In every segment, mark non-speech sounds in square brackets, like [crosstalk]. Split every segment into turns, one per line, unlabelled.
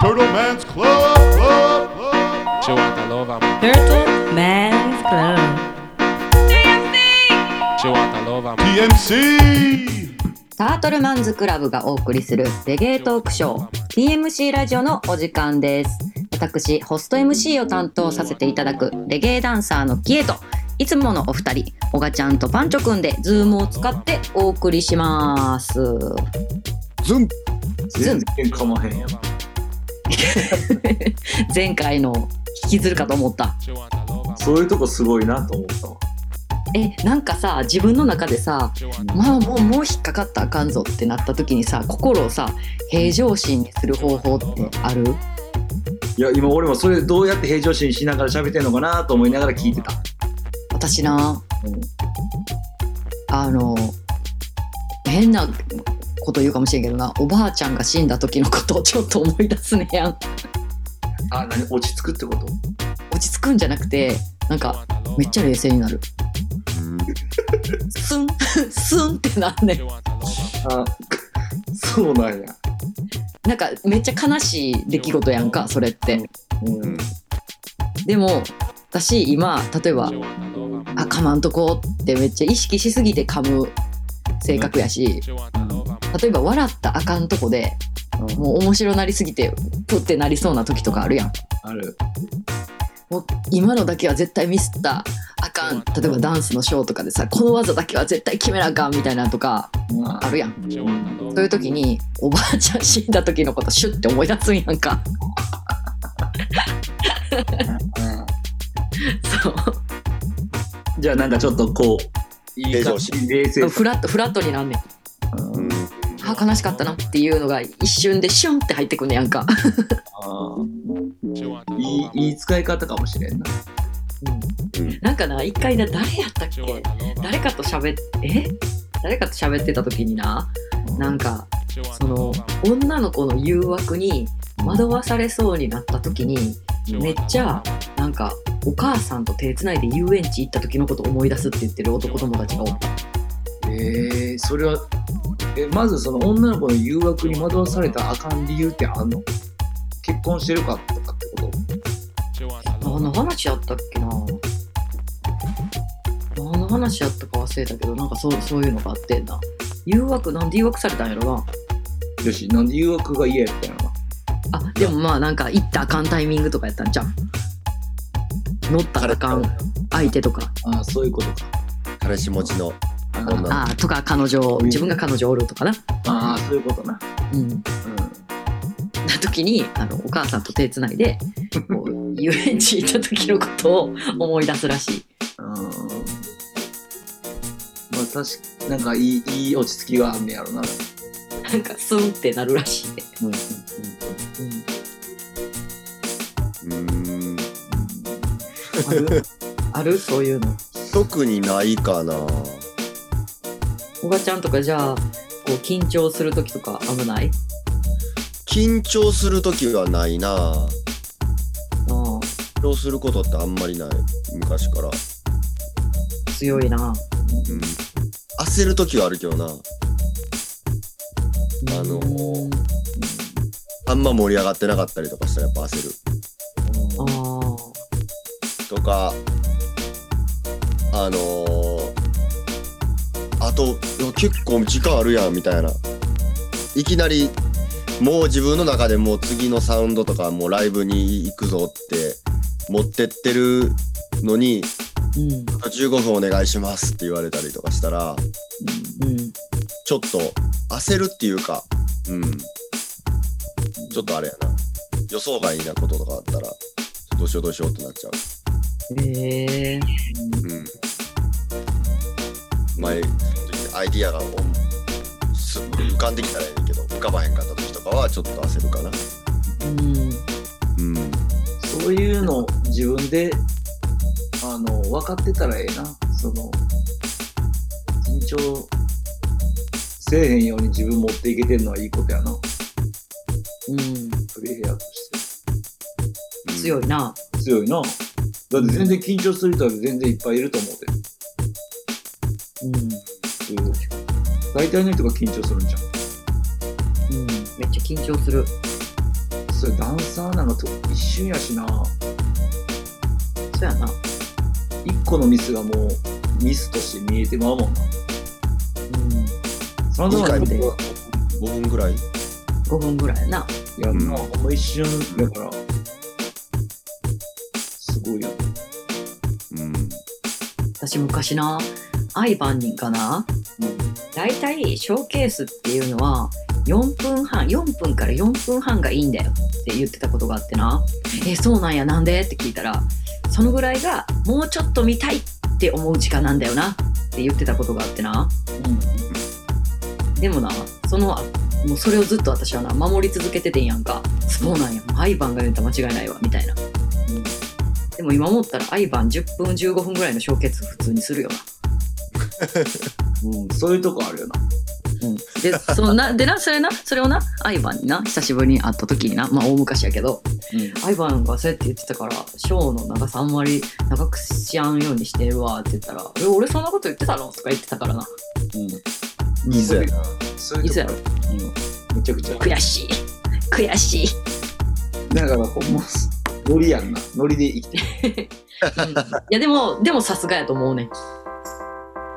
Turtle Man's Club, Club, Club.
Joata Lova,
Turtle Man's Club.
Joata Lova,
TMC.
タートルマンズクラブがお送りするレゲエトークショー TMC ラジオのお時間です。私ホスト MC を担当させていただくレゲエダンサーのキエといつものお二人オガちゃんとパンチョくんでズームを使ってお送りします。
ズン。
ズン。
全然かまへんやん。[laughs]
前回の引きずるかと思った
そういうとこすごいなと思ったわ。
えなんかさ自分の中でさまあもうもう引っかかったらあかんぞってなった時にさ心をさ平常心にする方法ってある？
いや、今俺もそれどうやって平常心しながら喋ってんのかなと思いながら聞いてた。
私な、あの変なこと言うかもしれんけどな。おばあちゃんが死んだ時のことをちょっと思い出すねやん。
あ、何？落ち着くってこと？
落ち着くんじゃなくてなんかめっちゃ冷静になる。スン [laughs] スンってなんねん。
あ、そうなんや。
なんかめっちゃ悲しい出来事やんかそれって。
うん。
でも私今例えばあ噛まんとこってめっちゃ意識しすぎて噛む性格やし例えば笑ったらあかんとこでもう面白なりすぎてプってなりそうな時とかあるやん。
ある。
もう今のだけは絶対ミスったらあかん。例えばダンスのショーとかでさこの技だけは絶対決めなあかんみたいなのとか
ま
あるやん。そういう時におばあちゃん死んだ時のことシュッて思い出すんやんか。そう。
じゃあなんかちょっとこう、いい冷静
フラットフラットになんねん
うん
あ悲しかったなっていうのが一瞬でシュンって入ってくんねやんか、
いいいい使い方かもしれんな。
うん。
なんかな一回な誰やったっけ？誰かと喋ってえ？誰かと喋ってた時にななんかその女の子の誘惑に惑わされそうになった時にめっちゃなんかお母さんと手つないで遊園地行った時のこと思い出すって言ってる男友達がおった。
えー、それは、え、まずその女の子の誘惑に惑わされたらあかん理由ってあんの？結婚してるかとかってこと？
何の話やったっけな？何の話やったか忘れたけどなんかそうそういうのがあってんな。誘惑なんで誘惑されたんやろな？
よし、なんで誘惑が嫌やったんやろな？
あでもまあなんか行ったらあかんタイミングとかやったんじゃん乗ったらあかん相手とか。
ああ、そういうことか。
彼氏持ちの
あ
とか彼女自分が彼女おるとかな。
あー、そういうことな。
うん。
う
な時にあのお母さんと手つないでこう遊園地行った時のことを思い出すらしい。
ん。うん。まあ確かなんかいい、いい落ち着きがあんねやろな。
なんかスンってなるらしいね、
うん。
うん。
ある？[laughs] ある？そういうの。
特にないかな
おばちゃんとかじゃあこう緊張する時とか危ない？
緊張する時はないな。
あ
緊張することってあんまりない。昔から、
ー強いな。
うん、焦る時はあるけどな。あの
うん。
あんま盛り上がってなかったりとかしたらやっぱ焦る。
あー
とかあのー、あと結構時間あるやんみたいな。いきなりもう自分の中でもう次のサウンドとかもうライブに行くぞって持ってってるのに
うん
15分お願いしますって言われたりとかしたら
うん
ちょっと焦るっていうかうん。ちょっとあれやな。予想外なこととかあったらどうしようどうしようってなっちゃう。
へえ
うん。前アイディアがおす浮かんできたらいいけど浮かばへんかった時とかはちょっと焦るかな。
うん。
うん
そういうの自分であの分かってたらええな。その緊張せえへんように自分持っていけてるのはいいことやな。
うん。
プレイヤーとし
強いな。
て強いな。だって全然緊張する人は全然いっぱいいると思うで大体の人が緊張するんじゃん。
うん。めっちゃ緊張する。
それダンサーなんかと一瞬やしな。
そうやな。
一個のミスがもうミスとして見えてまうもんな。
うん。
そのと
短い
で
5分ぐらい。
5分ぐらいやな。い
や、
うん。
まあ、ほんま一瞬だから、すごいよね。
うん。
私昔なアイバンにかな大体ショーケースっていうのは4分半4分から4分半がいいんだよって言ってたことがあってな「えそうなんやなんで?」って聞いたらそのぐらいがもうちょっと見たいって思う時間なんだよなって言ってたことがあってな。うん。でもなそのもうそれをずっと私はな守り続けててんやんか。そうなんやもうアイバンが言うた間違いないわみたいな。うん。でも今思ったらアイバン10分15分ぐらいのショーケース普通にするよな。[laughs]
うん、そういうとこあるよな。
でそんな [laughs] でなそれなそれをなアイバンにな久しぶりに会った時にな。まあ大昔やけど。アイバンがそうやって言ってたからショーの長さあんまり長くしやんようにしてるわって言ったら「え俺そんなこと言ってたの?」とか言ってたからな。
うん。
いいぞや
そうい
やろ。
めちゃくちゃ。
悔しい。悔しい。
だからほんま、ノリやんな。ノリで生きてる。[laughs]
いやでもでもさすがやと思うね。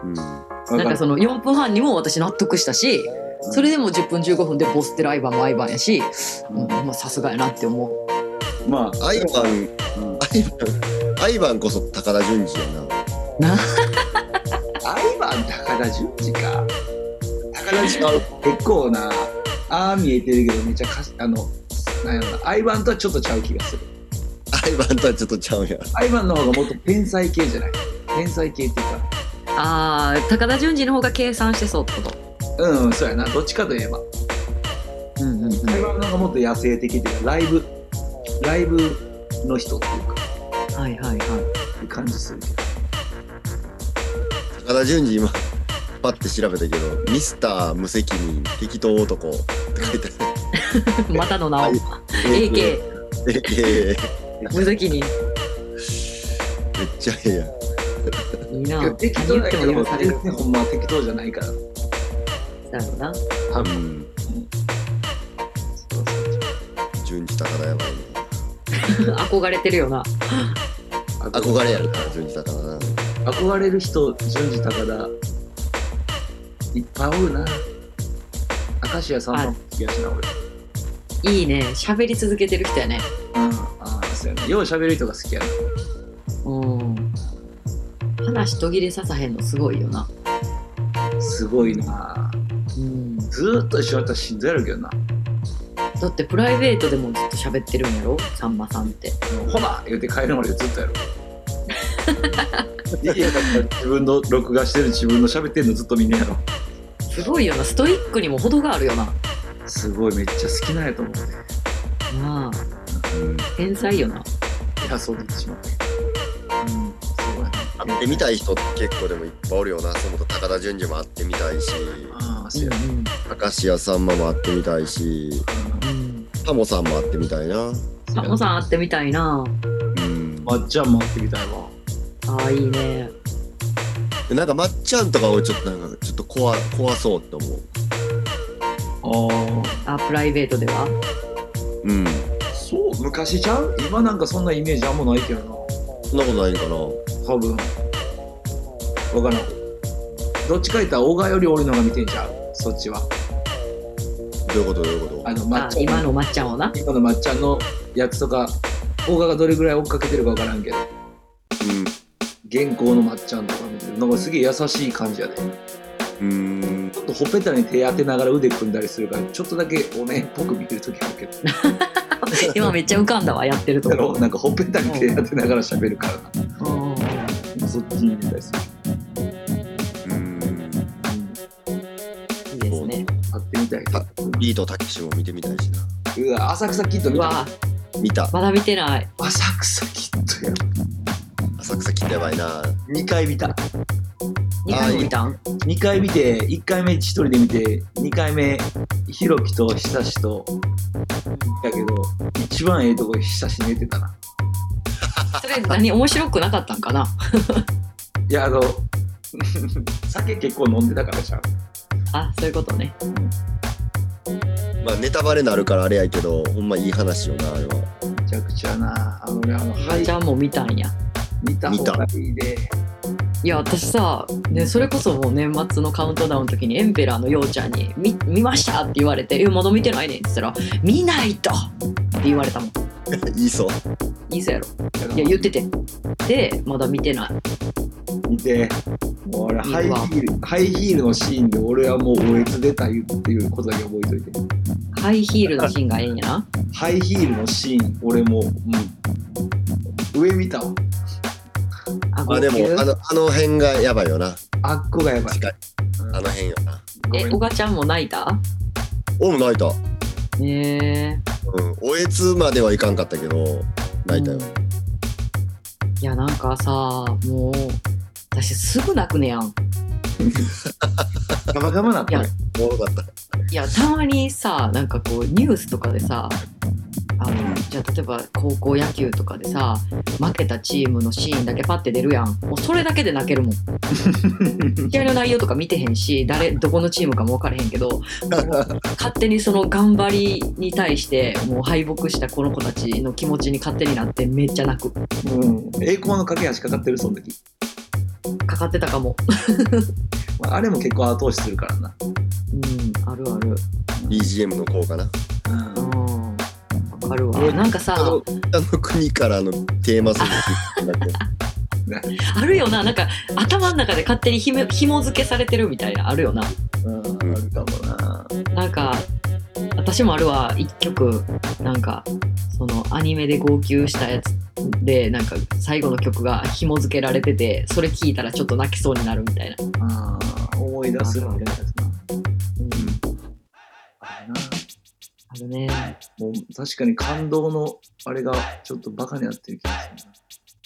うん
なんかその4分半にも私納得したしそれでも10分15分でボスってるアイバンもアイバンやしさすがやなって思う。
まあ、
アイバン
うん。
アイバンアイバンこそ高田純次やな。
アイバン高田純次か。高田純次結構な、ああ見えてるけど、めっちゃかし、あの、なんやろな、アイバンとはちょっとちゃう気がする。
アイバンとはちょっとちゃうやん。
アイバンの方がもっと天才系じゃない。天才系っていうか、
あー高田純次の方が計算してそうってこと？
うん、そうやな。どっちかといえば。
うんうんうん。
アイバンの方がもっと野生的っていうか、ライブ、ライブの人っていうか、
はいはいはい。
って感じするけど。
高田純次今パッて調べたけどミスター無責任適当男って書いてあ [laughs]
またの名を。
る
AK
ええ
無責任。
めっちゃええやん
いいな
適当だけど、
も許される
全然ほんまは適当じゃないから。
だろうな
多分。
うん純次高田やばいね
憧れてるよな [laughs]
憧れやるから純次高田な
憧れる人、順次高田、いっぱいおるな。明石家さんまも好きやしな、俺。
いいね喋り続けてる人やね
うん、ああ、そうやな。よう喋る人が好きやな。
うん話途切れささへんのすごいよな
すごいな。
うん
ずーっと一緒やったらしんどいやろうけどな。
だってプライベートでもずっと喋ってるんやろ？さんまさんって
ほな言うて帰るまでずっとやろ。[laughs] いやだったら自分の録画してる自分の喋ってんのずっと見んねやろ。
すごいよなストイックにも程があるよな
すごいめっちゃ好きなんやと思うね。
なあ
うん
天才よな、
いや、そうなってしまって。
会ってみたい人って結構でもいっぱいおるよな。その高田純次も会ってみたいし。
ああ、そう。や。
明石家さんまも会ってみたいし。タモさんも会ってみたいな。
さんまさん会ってみたいな。
うん。
まっちゃんも会ってみたいわ。
ああいいね。
でなんかまっちゃんとかをちょっとなんかちょっと怖怖そうって思う。
ああ。
あプライベートでは？
うん。
そう、昔ちゃう？今なんかそんなイメージあんまないけどな。
そんなことないんかな
多分。わからん。どっちか言ったら、小川より俺のが見てんちゃう？そっちは。
どういうこと？どういうこ
あの、ま
あ
っちゃん
今のまっちゃんをな？
今のまっちゃんのやつとか、小川がどれぐらい追っかけてるかわからんけど、
とうん
現行のまっちゃんとか見てるなんかすげえ優しい感じやで。
うーん
ちょっとほっぺたに手当てながら腕組んだりするから、ちょっとだけお面っぽく見てるときあるけど。[laughs]
今めっちゃ浮かんだわやってるとこ
だろ [laughs] なんかほっぺたに手当てながら喋るから
うん
な。そっちに入れたりする。
ん
いいですね
会ってみたい。
あビートたけしも見てみたいしな
うわ、浅草キッド見た。
見た
まだ見てない
浅草キッドや。
浅草来てやばいな
2回見た。
2回も見たん
？2回見て、1回目1人で見て、2回目、ひろきと久しと、やけど、一番ええとこ久し寝てたな。
それ何面白くなかったんかな？い
や、あの、酒結構飲んでたからじゃん。
あそういうことね
まあネタバレなるからあれやけどほんまいい話よなあれは
めちゃくちゃな。あのね、あの、
お
はい
ばち、ゃんも見たんや
見た方がいいで。
いや私さ、ね、それこそもう年末のカウントダウンの時にエンペラーのようちゃんに「見見ました!」って言われて「えまだ見てないねん」って言ったら「見ないと!」って言われたもん [laughs]
いいそう
いいそうやろいや言っててでまだ見てない
見て。もう俺、ハイヒール、ハイヒールのシーンで俺はもうおえつ出た言うっていうことだけ覚えといて。
ハイヒールのシーンがええんやな
ハイヒールのシーン、俺もう、うん、上見たわ。
あ
まあでもあのあの辺がやばいよな。
あっこがやばい。
確か
うん
あの辺よな。
えおがちゃんも泣いた？
おも泣いた。
へえ。
うん。おえつまではいかんかったけど泣いたよ、
うん。いやなんかさもう私すぐ泣くねやん。
ガバガバなった
いや。
ね。
おもろかった。
いやたまにさなんかこうニュースとかでさあのじゃあ例えば高校野球とかでさ負けたチームのシーンだけパッて出るやんもうそれだけで泣けるもん [laughs] 試合の内容とか見てへんし誰どこのチームかも分からへんけど勝手にその頑張りに対してもう敗北したこの子たちの気持ちに勝手になってめっちゃ泣く
うん。栄光の架け橋かかってる、その時。
かかってたかも [laughs]
まああれも結構後押しするからな。
うんあるある
BGM の効果な
かるわ。
うん
なんかさ。
あの国からのテーマソング [laughs]
あるよな。なんか頭の中で勝手にひも紐付けされてるみたいな。あるよな。
うん、あるかもな。
なんか私もあるわ。一曲。なんかそのアニメで号泣したやつでなんか最後の曲が紐付けられててそれ聞いたらちょっと泣きそうになるみたいな、
ああ、思い出すのみたいなやつな。ある
ね
もう確かに感動のあれがちょっとバカになってる気が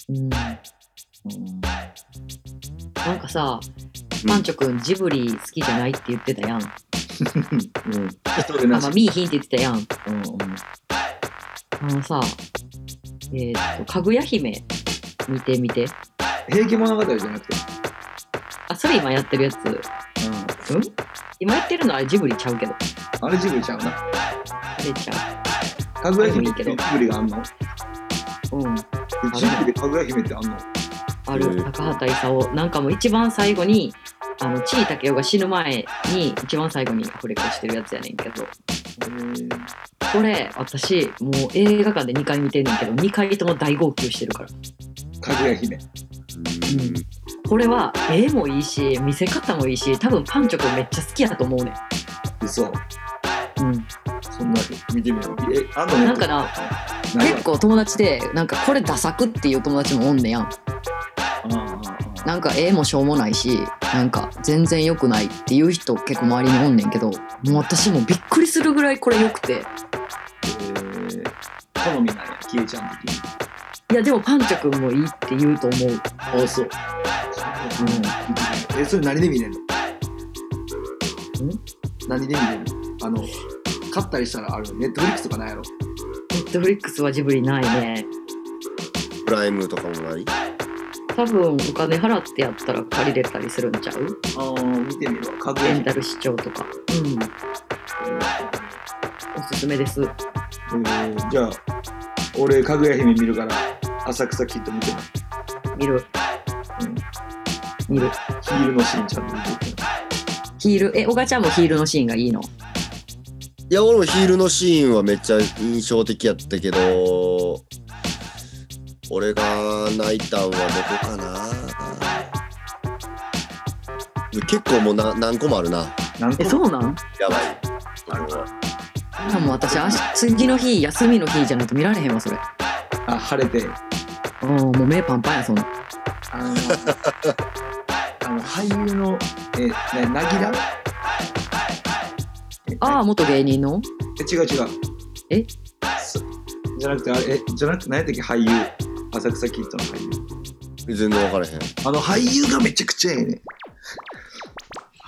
うん
するな。
なんかさパンチョくんジブリ好きじゃないって言ってたやん、あ
うん。うん。一人なし
まあ、。見いひんって言ってたやん
うんうん。
あのさえーっとかぐや姫見てみて
平家物語じゃなくて。
あそれ今やってるやつ
う
うん？今やってるのはジブリちゃうけど。
ん。あれジブリちゃうな。
あれちゃ
かぐや姫って
あれもいいけど
ジブリがあんの？
ううん。
えジブリでかぐや姫ってあんの？
ある。
うん
高畑勲なんかもう一番最後にあの地井武雄が死ぬ前に一番最後にアフレコしてるやつやねんけど。これ私もう映画館で2回見てんねんけど2回とも大号泣してるから
かぐや姫。
これは絵もいいし見せ方もいいし多分パンチョ君めっちゃ好きやと思うねん、
嘘。
うん、
そんな見てみよう。え、あんのね
なんかな結構友達でなんかこれダサくっていう友達もおんねやん
うんうんうん
なんか絵もしょうもないしなんか全然良くないっていう人結構周りにおんねんけどもう私もびっくりするぐらいこれ良くて
えー好みなんや、キエちゃん的に。
いやでもパンチョ君もいいって言うと思う。
あ、そう。うん。え、それ何で見れんの？何で見れるの？あの、買ったりしたらあるネットフリックスとかないやろ？
ネットフリックスはジブリないね。
プライムとかもない？
多分お金払ってやったら借りれたりするんちゃう？
ああ、見てみるわ。か
レンタル視聴とか。うん。おすすめです。
えーじゃあ、俺、かぐや姫見るから、浅草キッド見てない。
見る。
うん。
見る。
ヒールのシーンちゃん。と見てる
ヒール。えおがちゃんもヒールのシーンがいいの？
いや俺もヒールのシーンはめっちゃ印象的やったけど俺が泣いたんはどこかな？結構もうな何個もあるな。
何個？
えそうなん？
やばい。
ある
でも私明日次の日休みの日じゃないと見られへんわそれ
あ、晴れて。
うんもう目パンパンやそんな。
あの、あの俳優の、え、ね、なぎら？え
ああ元芸人の？
え違う違う。
え？
そじゃなくて、あれ、え、じゃなくて、何やったっけ、俳優。浅草キッドの俳優。
全然分からへん。
あの俳優がめちゃくちゃええね。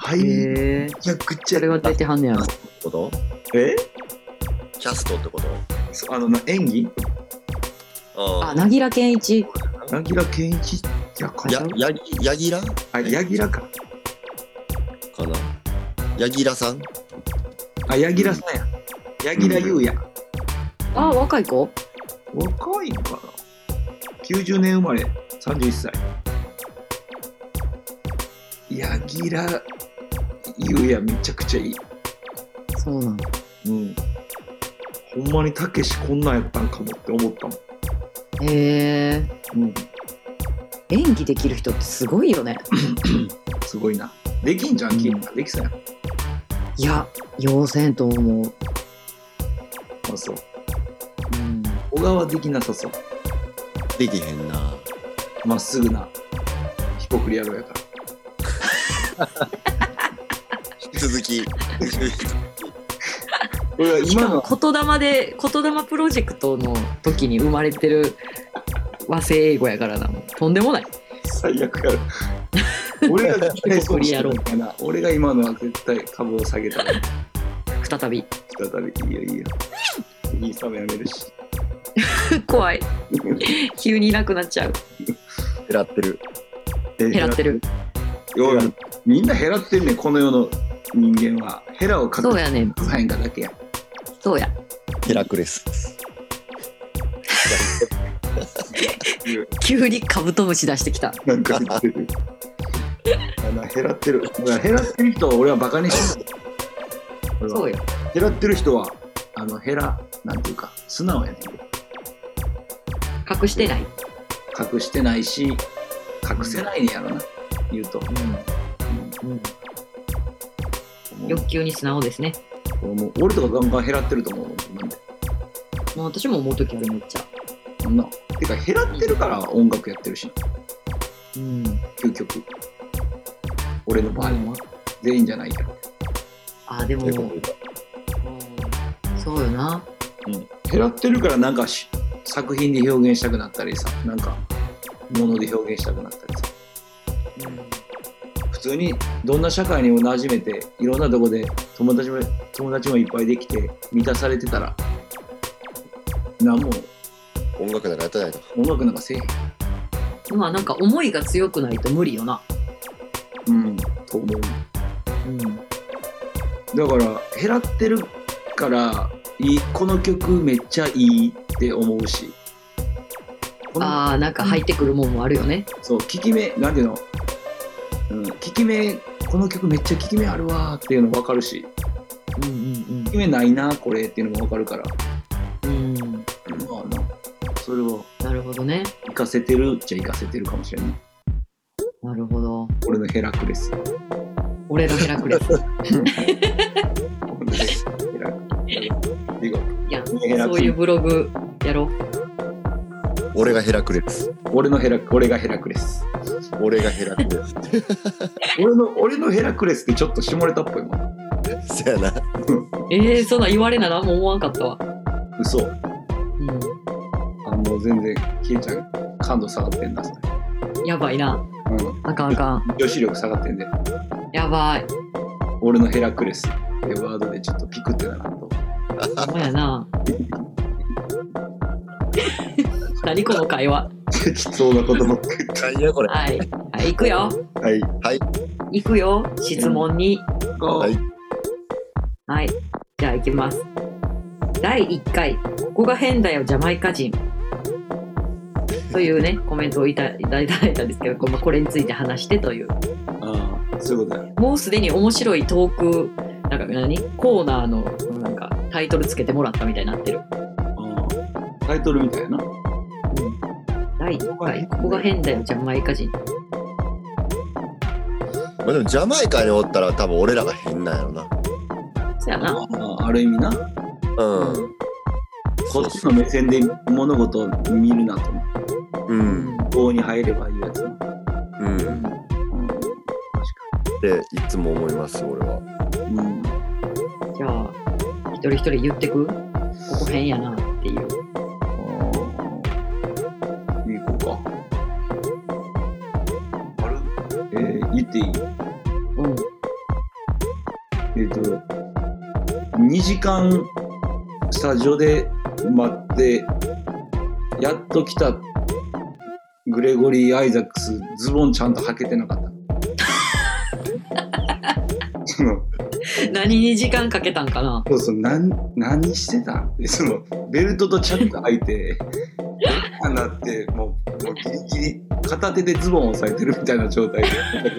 俳優、
へえ
めちゃくちゃ
それは出てはんねやろ。
こと？
え？
キャストってこと？
そあの、な演技？
あなぎら健一
なぎら健一いや、か
ややぎやぎら？
あ、やぎらか。
かなやぎらさん？
あ、やぎらさんや。柳楽優弥。
あ若い子？
若いんかな ?90 年生まれ、31歳。柳楽優弥めちゃくちゃいい。
そうなん
うん。ほんまにたけしこんなんやったんかもって思ったもん。
へえ
うん。
演技できる人ってすごいよね [coughs]
すごいな。できんじゃん、
うん
キーできそうやん。
いや要せんと思う、
あ、そう。
うん、
小川できなさそう。
できへんな。
まっすぐな。ヒポクリ野郎やから。
引き続き。
しかも言霊で言霊プロジェクトの時に生まれてる和製英語やからなとんでもない
最悪やろ。[laughs] 俺が絶対
ヒポクリ野郎
かな。俺が今のは絶対株を下げたら
再び
再びいいよいいよ。いいサメやめるし。[laughs]
怖い [laughs] 急にいなくなっちゃう
狙ってる。
減
減らってる
ようみんな減らってんねんこの世の人間は。ヘラを隠
そうやねん
さへんかだけや。
そうや？
ヘラクレス。
急にカブトムシ出してきた
なんか言ってる。減らってる。減らってる人は俺はバカにしてない。
そうよ
減らってる人は、あの、減ら、なんていうか、素直やねん。
隠してない、
隠してないし、隠せないねやろな、言うと。
うん、
もう
欲求に素直ですね
もう俺とかガンガン減らってると思うもん。なんで
もう私も思う時あるめっちゃ
そんな。てか、減らってるから音楽やってるし、
うん
究極。俺の場合は。全員じゃないけど。
あでも、うんそうよな
減らってるからなんかし作品で表現したくなったりさなんか物で表現したくなったりさ普通にどんな社会にも馴染めていろんなとこで友達も友達もいっぱいできて満たされてたら何も。
音楽なんかやってないと。
音楽なんかせえへん。
まあなんか思いが強くないと無理よな。
うんと思う。
うん。
だから減らってるからいいこの曲めっちゃいいって思うし。
あーなんか入ってくるもんもあるよね。
そう、効き目、なんていうの、うん、効き目、この曲めっちゃ効き目あるわーっていうの分かるし、
うんうん
効き目ないな、これっていうのも分かるから、
うんうん
まあな、それを
なるほどね
活かせてるっちゃ活かせてるかもしれない。
なるほど
俺のヘラクレス。
俺のヘラクレス
俺のヘラクレス。見事
いや
ヘラクレス
そういうブログやろう
俺がヘラクレス。
俺のヘラ、俺がヘラクレス。
俺がヘラクレス。[laughs]
俺の、俺のヘラクレスってちょっと下ネタっぽいもん。
そやな。
えー、そんなん言われな何も思わんかったわ
嘘。
うん
あ、もう全然、キエちゃん、感度下がってんな、それ。
やばいな
うん。
あかんあかん
女子力下がってんで。
やばい
俺のヘラクレスってワードでちょっとピクってならんと。
ほんまやな [laughs] 何この会話
適当なことばっかり
何やこれ。
はいはい行くよ
はい。
はい。
行くよ質問に
はい。
はい。じゃあ行きます。第1回。ここが変だよジャマイカ人。というね [laughs] コメントをいたいただいたんですけどここれについて話してという。
ああ、そういうことだよ。
もうすでに面白いトークなんか何？コーナーのなんかタイトルつけてもらったみたいになってる。
ああタイトルみたいな？
第1回。ここが変だよジャマイカ人。
まあでもジャマイカにおったら多分俺らが変なんやろな。
そやな
ああある意味な。
うん。
こっちの目線で物事を見るなと。
うん。
棒に入ればいいやつな。
うん。っ
うん。確か
ていつも思います、俺は。
に。うん。
じゃあ一人一人言ってく？ここ変やなっていう
ああ。行こうか。あるえー、言っていい？
うん
えっ、と、2時間スタジオで待って、やっと来たグレゴリー・アイザックス、ズボンちゃんと履けてなかった。[laughs]
何に時間かけたんかな？
そうそう、なん何してた？んでその、ベルトとチャック開いて、あなって、もう、もうギリギリ、片手でズボンを押さえてるみたいな状態で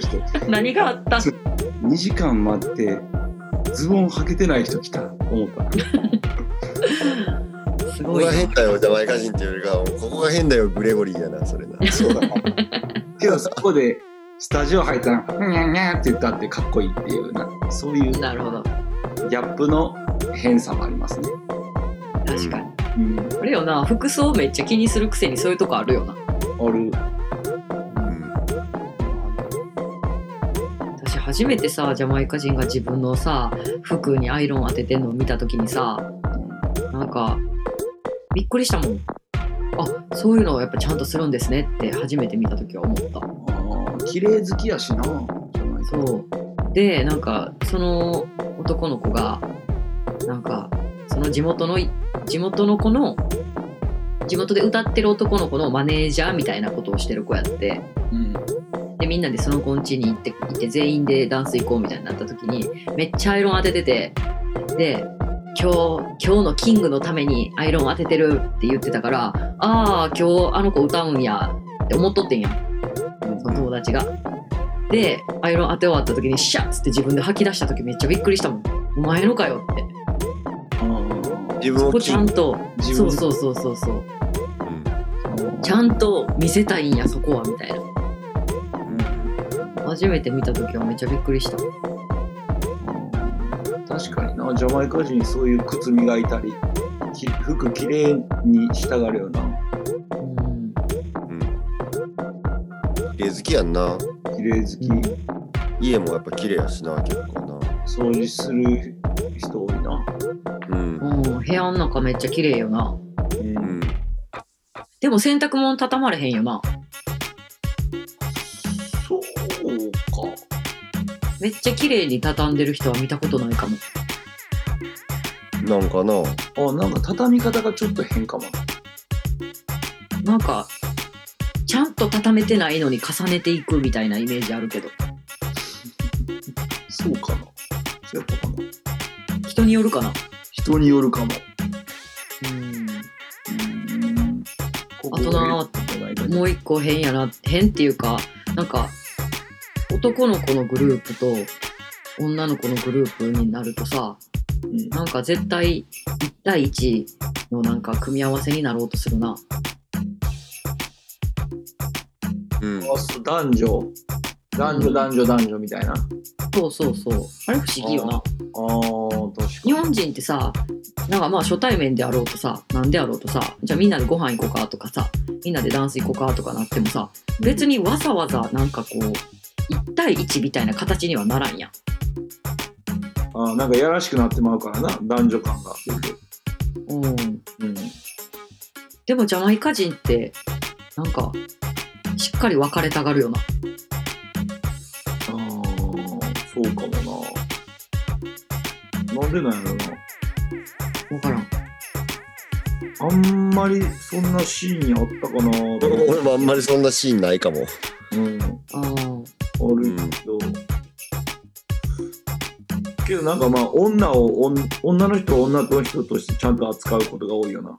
[laughs]
何があった？ん
2時間待って、ズボン履けてない人来た、思った。
ここ
すごいな
が変だよ、ジャマイカ人っていうよりかは、ここが変だよ、グレゴリーやな、それな。
そうだな。けどそこで、スタジオ入ったら、にゃんにゃんって言ったってかっこいいっていうな、そういう
なるほど
ギャップの変さもありますね。
確かに、
うん、
あれよな服装めっちゃ気にするくせにそういうとこあるよな
ある。
初めてさジャマイカ人が自分のさ服にアイロン当ててんのを見た時にさなんかびっくりしたもんあそういうのをやっぱちゃんとするんですねって初めて見た時は思った
綺麗好きやしな。
そうでなんかその男の子がなんかその地元の地元の子の地元で歌ってる男の子のマネージャーみたいなことをしてる子やって
うん。
でみんなでその子ん家に行って行って全員でダンス行こうみたいになった時にめっちゃアイロン当てててで今日今日のキングのためにアイロン当ててるって言ってたからああ今日あの子歌うんやって思っとってんやんその友達が。でアイロン当て終わった時にシャッつって自分で吐き出した時めっちゃびっくりしたもん。お前のかよって。
自分を
そこちゃんと
自分
そうそうそうそうそう
うん
ちゃんと見せたいんやそこはみたいな。
うん
初めて見た時はめっちゃびっくりした。
確かにな、ジャマイカ人そういう靴磨いたり、き服きれいにしたがるよな。
うん
綺麗好きやんな。
綺麗好き、
うん
家もやっぱ綺麗やしな、結構な。
掃除する人多いな。
うん。
うん、部屋の中めっちゃ綺麗よな。
うん
うん。
でも洗濯物畳まれへんよな。
そうか。
めっちゃ綺麗に畳んでる人は見たことないかも。
なんかな。
あ、なんか畳み方がちょっと変かもな。
なんか、ちゃんと畳めてないのに重ねていくみたいなイメージあるけど。
そうかな。そうやったかな。
人によるかな。
人によるかも。
うん。
うん。
あとな
も
もう一個変やな。変っていうか、なんか、男の子のグループと女の子のグループになるとさ、
うん、
なんか絶対1対1のなんか組み合わせになろうとするな。
うん。
男女男女男女男女みたいな。あ
そうそうそう。あれ不思議よな。
あー、確かに。
日本人ってさ、なんかまあ初対面であろうとさ、なんであろうとさ、じゃあみんなでご飯行こうかとかさ、みんなでダンス行こうかとかなってもさ、別にわざわざなんかこう、1対1みたいな形にはならんやん。
あーなんかやらしくなってまうからな、男女感が。
うん。
うん。
でもジャマイカ人って、なんか、しっかり別れたがるよな。
ああ、そうかもな。なんでなんやろな。
わからん。
あんまりそんなシーンあったかな。[laughs]
俺もあんまりそんなシーンないかも。
うん。
ああ。
あるけど。けどなんかまあ女を女女の人を女の人としてちゃんと扱うことが多いよな。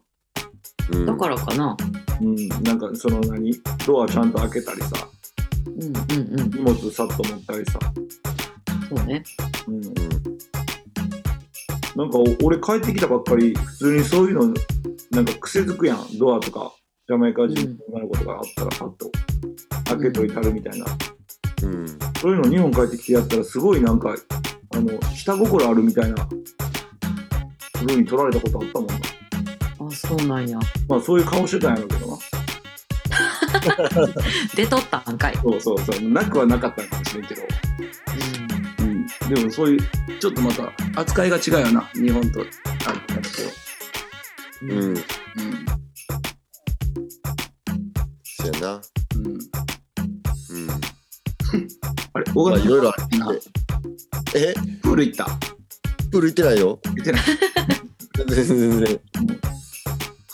うん。
だからかな。
うん。なんかその何？ドアちゃんと開けたりさ、
うんうんうん。
荷物さっと持ったりさ。
そうね。
うん。なんか俺帰ってきたばっかり普通にそういうのなんか癖づくやんドアとかジャマイカ人の女の子とかあったらパッと開けといたるみたいな、
うん。
そういうの日本帰ってきてやったらすごいなんかあの下心あるみたいな風に取られたことあったもんな
あ、そうなんや。
まあそういう顔してたんやろうけどな [laughs]
出とったんかい。
そうそうそうなくはなかったのかもしれんけどうんでもそういうちょっとまた扱いが違うよな日本とああっちと
うん。
うん。
うん
そやな。
うん
うん。
あれ小川
まあいろいろある
な
え？
プール行った？
プール行ってないよ。
行ってない
全然全然。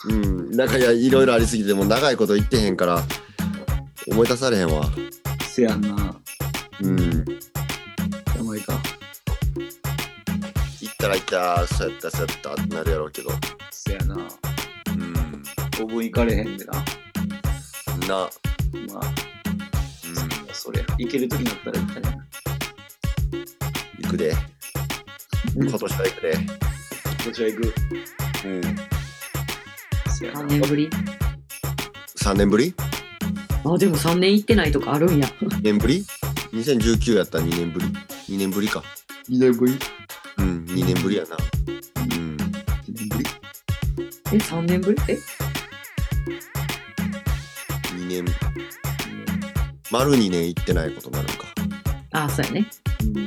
うん。なんかいや、いろいろありすぎて、もう長いこと行ってへんから、思い出されへんわ。
せやんな
うん。
ジャマイカ
ったらいったそうやったそうやったってなるやろうけど
せやな。
うん
5分いかれへんでな。
な
まあ、
うん
それ、いけるときになったらいったらな。
行くで
うん
今年は行くで
こちら行く。
うん
せやな
3。年ぶり
？3年ぶり？
あでも3年行ってないとかあるんや
?2 年ぶり ?2019 やったら2年ぶり2年ぶりか
2年ぶり？
うん2年ぶりやなうん
?2 年ぶり
え3年ぶり？え
？2年丸2年行ってないことになるんか。
あそうやね。
うん。
うん。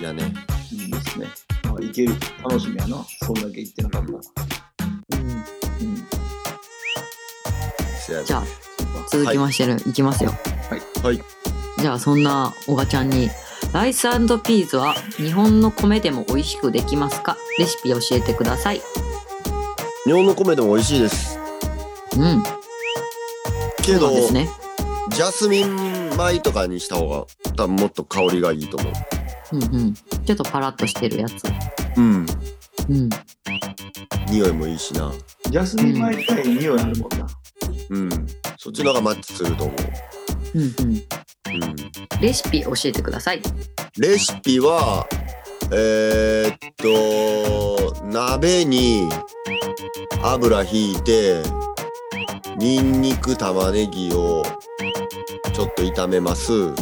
いやね。
いいですね。あ、いける。楽しみやな。そんだけ行ってなかったら。
うん。
うん。
せやで
じゃあ続きましてる、い、きますよ。
はい。
はい。
じゃあそんなおがちゃんにライスピーズは日本の米でも美味しくできますか？レシピ教えてください。
日本の米でも美味しいです。
うん
けど、
ね。
ジャスミン米とかにした方が多分もっと香りがいいと思う。
うんうん。ちょっとパラッとしてるやつ。
うん。
うん。
匂いもいいしな。
ジャスミン米自体に匂いあるもんな。
うん。そっちの方がマッチすると思
う。んうん。
ううん。
レシピ教えてください。
レシピはえー、っと鍋に油ひいてにんにく玉ねぎをちょっと炒めます。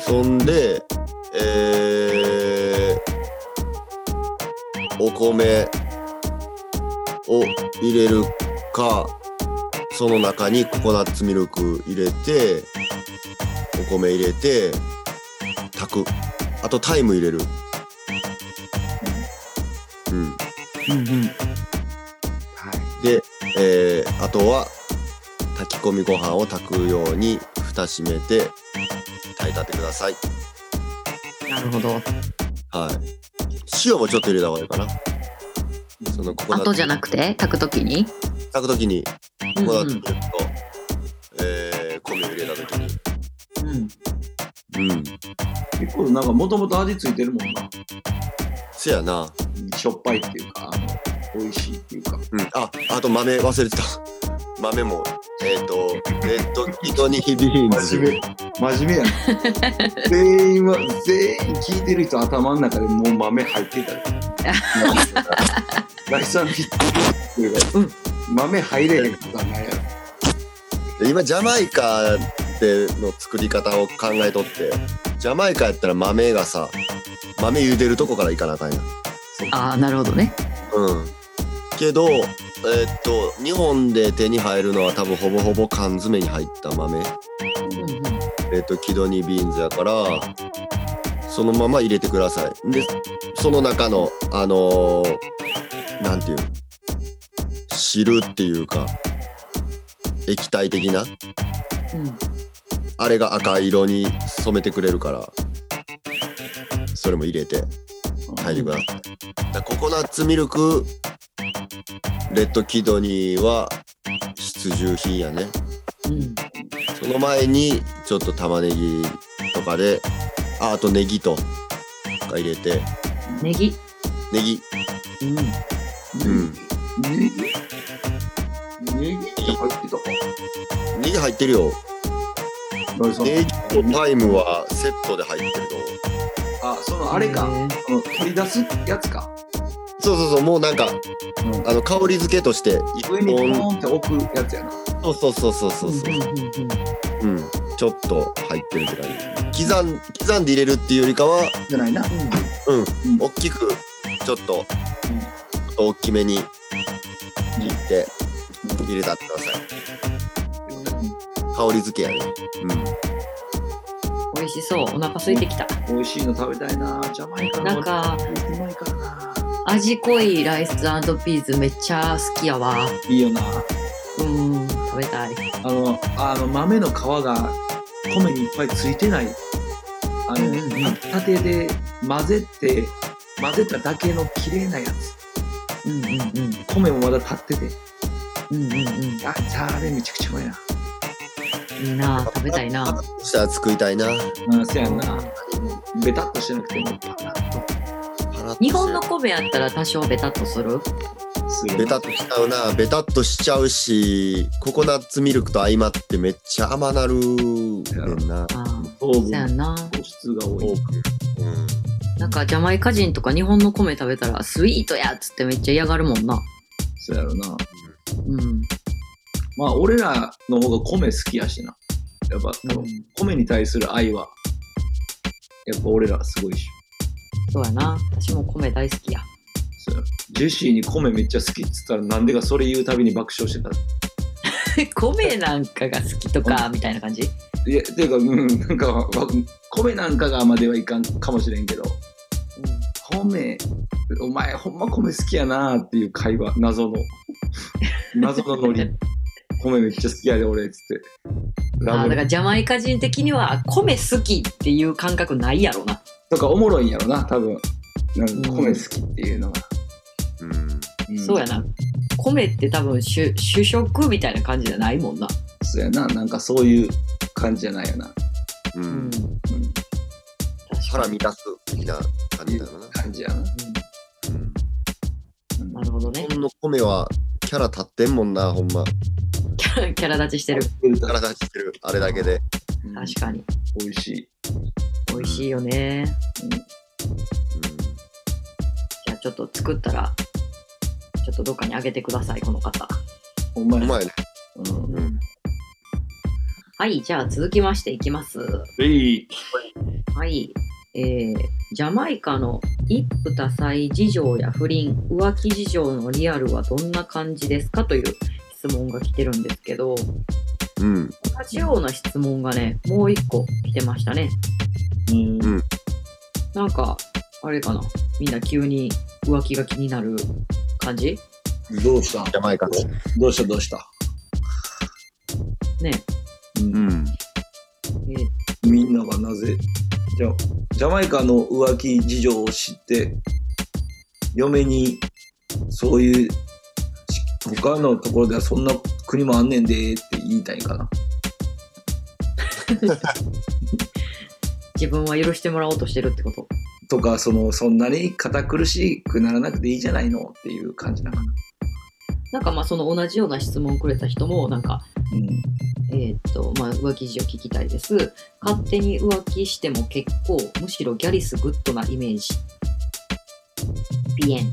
そんでえー、お米を入れるかその中にココナッツミルク入れてお米入れて炊く。あとタイム入れる。うん。
うん。うん
はい。
で、えーあとは炊き込みご飯を炊くように蓋閉めて炊いたってください。
なるほど。
はい。塩もちょっと入れた方がいいかな。そのココナッツ
後じゃなくて？炊くときに？
炊く時に
うん
ココナッツミルクと、えー米を入れた時に。
うん。
うん。
結構なんかもともと味ついてるもんな。
せやな。
しょっぱいっていうか、あの、美味しいっていうか。
うんああと豆忘れてた豆もえっ、とレッドキドニービーンズ
真面目。真面目やな。[laughs] 全員は、全員聞いてる人頭の中でもう豆入ってたよ。ライスピッツいうか、
うん
豆入れへんことはないやろ。
で今ジャマイカでの作り方を考えとってジャマイカやったら豆がさ豆茹でるとこからいかなあかんやん
ああなるほどね
うん。けどえーっと日本で手に入るのは多分ほぼほぼ缶詰に入った豆。えーっとキドニービーンズやからそのまま入れてください。でその中のあのーなんていうの？汁っていうか液体的な？
うん。
あれが赤色に染めてくれるからそれも入れて炊いてください、だココナッツミルクレッドキドニーは必需品やね。
うん。
その前にちょっと玉ねぎとかでああとネギとか入れて。
ネギ。
ネギ。
うん。
うん。
ネギ。ネギって入ってたか。
ネギ入ってるよ。ネギとタイムはセットで入ってると
あ、そのあれか。取り出すやつか。
そうそうそうもうなんか
うん。
あの香り付けとして一
上にポ
本
ーンって置くやつやな。
そうそうそうそうそうそう
う。んうんうん
うん、ちょっと入ってるって感じ。刻ん刻んで入れるっていうよりかは
じゃないな。
うん。
うん。
大きくちょっと大きめに切って入れたってください。香り付けやね
美味しそうお腹空いてきた
美味しいの食べたいな。ジャマイカの。
なんか
うまいからな。
味濃いライスピーズめっちゃ好きやわ
いいよな。
うん食べたい
あの、あの豆の皮が米にいっぱいついてない。あの、
うんうんうん
たてで混ぜて、混ぜただけの綺麗なやつ。
うんうんうん
米もまだ立ってて。
うんうんうん
あ、じゃああれめちゃくちゃうまいな。
いいな食べたいな。
そしたら作りたいな。
うん、せやんな。ベタっとしてなくても。
日本の米やったら多少ベタっとする？
ベタっとしちゃうな。ベタっとしちゃうしココナッツミルクと相まってめっちゃ甘なるねんな。
ああ
糖
そうや
分
んな。
糖質が多い。
うん。
なんかジャマイカ人とか日本の米食べたらスイートやっつってめっちゃ嫌がるもんな。
そうやろな。
うん
まあ俺らの方が米好きやしな。やっぱ、米に対する愛はやっぱ俺らすごいし。
そうやな。私も米大好きや。
そうや。ジェシーに米めっちゃ好きっつったらなんでかそれ言うたびに爆笑してた。[laughs]
米なんかが好きとかみたいな感じ？
いやていうかうんなんかわ米なんかがまではいかんかもしれんけど。米お前ほんま米好きやなっていう会話謎の。[laughs] 謎のノリ米めっちゃ好きやで俺っつって。
ああだからジャマイカ人的には米好きっていう感覚ないやろな。
とかおもろいんやろな多分。なんか
うん。
米好きっていうのが、
うん。
ん。
そうやな。米って多分主主食みたいな感じじゃないもんな。
そうやな。なんかそういう感じじゃないよな、
うん。
うん。
満たす的な感じだよな。
感じやな、
うん。
うん。
なるほどね。
日本の米はキャラ立ってんもんなほんま。
キャラキャラ立ちしてる。
キャラ立ちしてる。あれだけで。
うん
確かに。
美味しい。
美味しいよね。じゃあちょっと作ったらちょっとどっかにあげてくださいこの方。
お前
うんうまいね。
うん
うん。
はいじゃあ続きましていきます。
えい。
はい、えージャマイカの一夫多妻事情や不倫浮気事情のリアルはどんな感じですかという質問が来てるんですけど
うん
同じような質問がねもう一個来てましたね。
うん。
うん。
なんかあれかな。みんな急に浮気が気になる感じ？
どうした？
ジャマイカ
どうした？どうした？
ね。
うん。
うん。
えー
みんながなぜ？じゃジャマイカの浮気事情を知って嫁にそういうし他のところではそんな国もあんねんでって言いたいんかな。
自分は許してもらおうとしてるってこと？
とかそのそんなに堅苦しくならなくていいじゃないのっていう感じなのかな
なんかまあその同じような質問をくれた人もなんか
うん
えーっとまあ、浮気事情聞きたいです。勝手に浮気しても結構、むしろギャリスグッドなイメージ。ビエン。[laughs]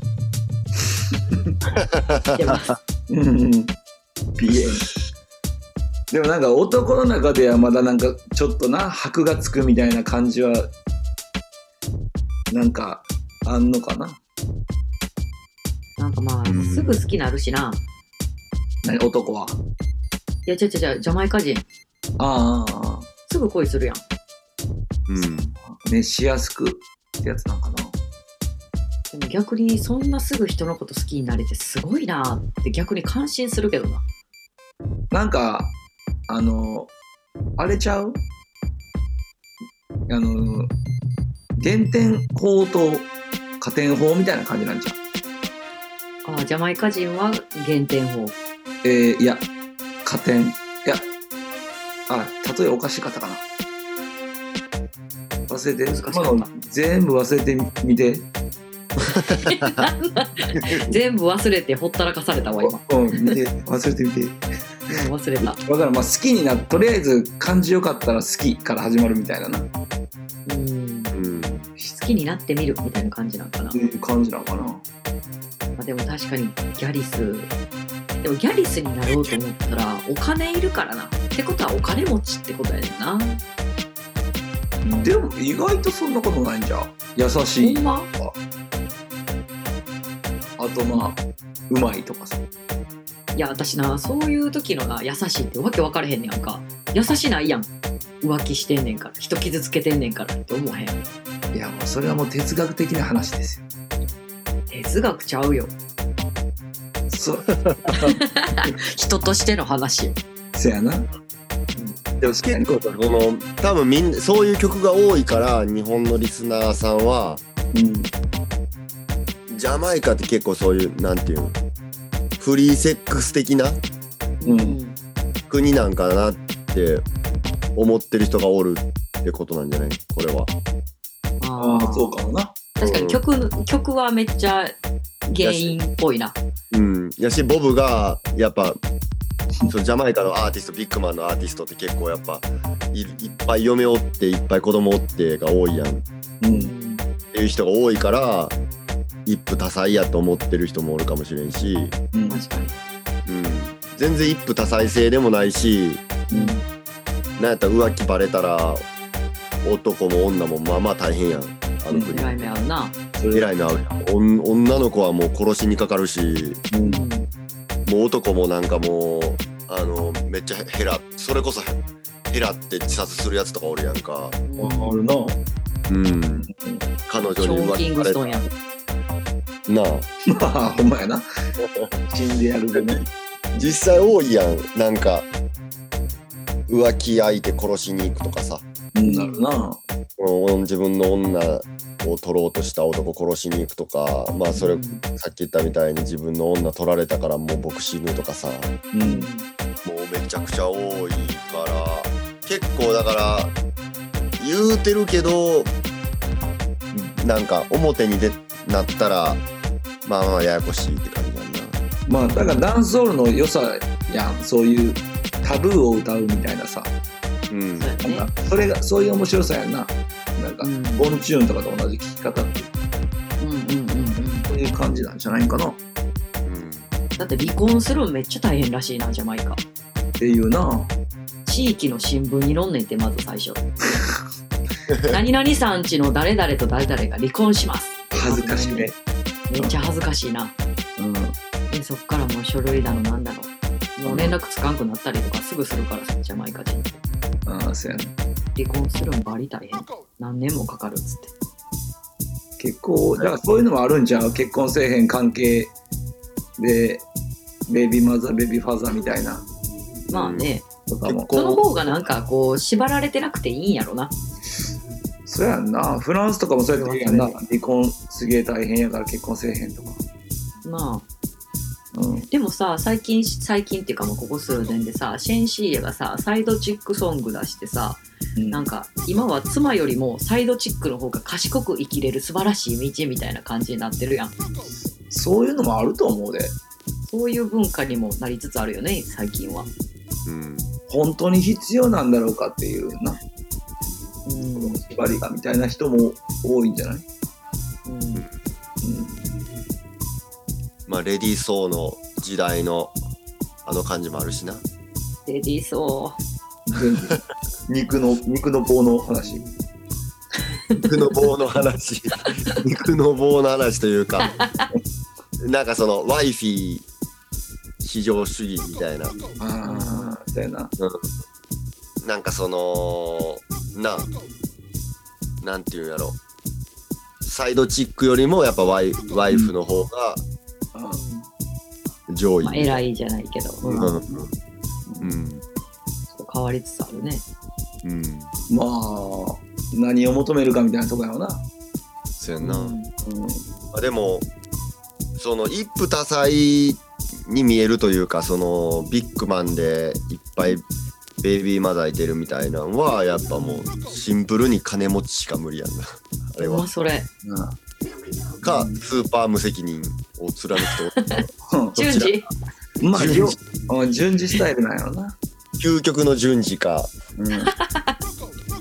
してます？
うんうんピエンでもなんか男の中ではまだなんかちょっとな箔がつくみたいな感じはなんかあんのかな？
なんかまあ
うん、
すぐ好きなるしな。
何？男は？い
や、違う違う違う、ジャマイカ人。
ああ
すぐ恋するやん。
うん
熱しやすくってやつなんかな
でも逆にそんなすぐ人のこと好きになれてすごいなって逆に感心するけどな。
なんかあのあれちゃう？あの減点法と加点法みたいな感じなんじゃん
ジャマイカ人は減点法。
えー、いや加点。いやあ例えおかしかったかな。忘れて。
難しかった。
今の全部忘れてみて。[laughs]
全部忘れてほったらかされたわ、今。[laughs]
うん見て。忘れてみて。
今忘れた。
わからんまあ好きになとりあえず感じよかったら好きから始まるみたいなな。っ
うん。
うん。
好きになってみるみたいな感じなんかな。
て。いう感じなのかな
まあ、でも確かにギャリス。でもギャリスになろうと思ったらお金いるからな。ってことはお金持ちってことやねんな。
でも意外とそんなことないんじゃん優しい。
ほんま？
あとまあうまいとかさ。
いや私なそういう時のな優しいってわけ分からへんねやんか。優しないやん。浮気してんねんから。人傷つけてんねんからって思わへん？
いやもうそれはもう哲学的な話ですよ
哲学ちゃうよ。
そう。[laughs]
人としての話よ。
せやな。
でも結構その？多分みんなそういう曲が多いから日本のリスナーさんは
うん。
ジャマイカって結構そういうなんていうの？フリーセックス的な
うん。
国なんかなって思ってる人がおるってことなんじゃない？これは。
あ
ああ、そうかもな。
確かに曲曲はめっちゃ原因っぽいな。
うんやしボブがやっぱそうジャマイカのアーティストビッグマンのアーティストって結構やっぱいいっぱい嫁おっていっぱい子供おってが多いやんっ
うん。
ていう人が多いから一夫多妻やと思ってる人もおるかもしれんし、
うん。
確かに。
うん、全然一夫多妻制でもないし
うん。
なんやったら浮気バレたら男も女もまあまあ大変やんあの国、
偉い目合うな。
それ
偉いなおん女の子はもう殺しにかかるし
うん
うん。
もう男もなんかもうあのめっちゃヘラそれこそヘラって自殺するやつとかおるやんか
あるな。
うん彼女に浮
キングストン
気された
や。
なあ
まあ、ほんまやな。死んでやるでね。
実際多いやんなんか浮気相手殺しに行くとかさ
うん、なるな。
うん自分の女を取ろうとした男殺しに行くとかまあそれさっき言ったみたいに自分の女取られたからもう僕死ぬとかさ
うん。
もうめちゃくちゃ多いから結構だから言うてるけどなんか表に出なったらまあまあややこしいって感じなんだ
まあ、だからダンスホールの良さやん。そういうタブーを歌うみたいなさ。
うん
そうやね
なん。かそれが、そういう面白さやんな。なんか、
うん
ボンチューンとかと同じ聴き方って、
うんうんうんうん。
そういう感じなんじゃないかな。っ
うん
だって離婚するんめっちゃ大変らしいな、ジャマイカ。
ていうな。
地域の新聞に載んねんって、まず最初。[laughs] 何々さんちの誰々と誰々が離婚します。
恥ずかしいね。
めっちゃ恥ずかしいな。
うん。
でそっからもう書類だのなんだの。もう連絡つかんくなったりとかすぐするからさ、ジャマイカ人。
ああ、そうやね。
離婚するんバリ大変。何年もかかるっつって。
結構、だからそういうのもあるんちゃう結婚せえへん関係で、ベイビーマザー、ベイビーファザーみたいな
まあね、
とかも。
結構
その方がなんかこう縛られてなくていいんやろな。
そうやんな。フランスとかもそうやって言うやんな。離婚すげえ大変やから結婚せえへんとか。
まあ
うん。
でもさ最近最近っていうかもうここ数年でさシェンシーエがさサイドチックソング出してさなんか今は妻よりもサイドチックの方が賢く生きれる素晴らしい道みたいな感じになってるやん
そういうのもあると思うで。
そういう文化にもなりつつあるよね最近は
うん
本当に必要なんだろうかっていうな。
うん、
縛りがみたいな人も多いんじゃない？
うん、
うん。
まあレディー・ソーの時代のあの感じもあるしな。
レディーそ
全部肉の、肉の棒の話。
肉の棒の話。肉の棒の話というかなんかそのワイフィー至上主義みたいな。
ああ、そうやな。
なんかそのななんていうんやろ。サイドチックよりもやっぱワイワイフの方が上位、
まあ、偉いじゃないけど、うん。
うんう。ん。
変わりつつあるね。
うん。
まあ、何を求めるかみたいなとこやろな。
そうやんな、
うん。
うん。
あでもその一夫多妻に見えるというかそのビッグマンでいっぱいベイビーマザーいてるみたいなのはやっぱもうシンプルに金持ちしか無理やんな。あれは。
それ。
な
かスーパー無責任を貫くと
うん
順次
まあ、
順
両うん順次スタイルなんやろな。
究極の順次か
うん。うん。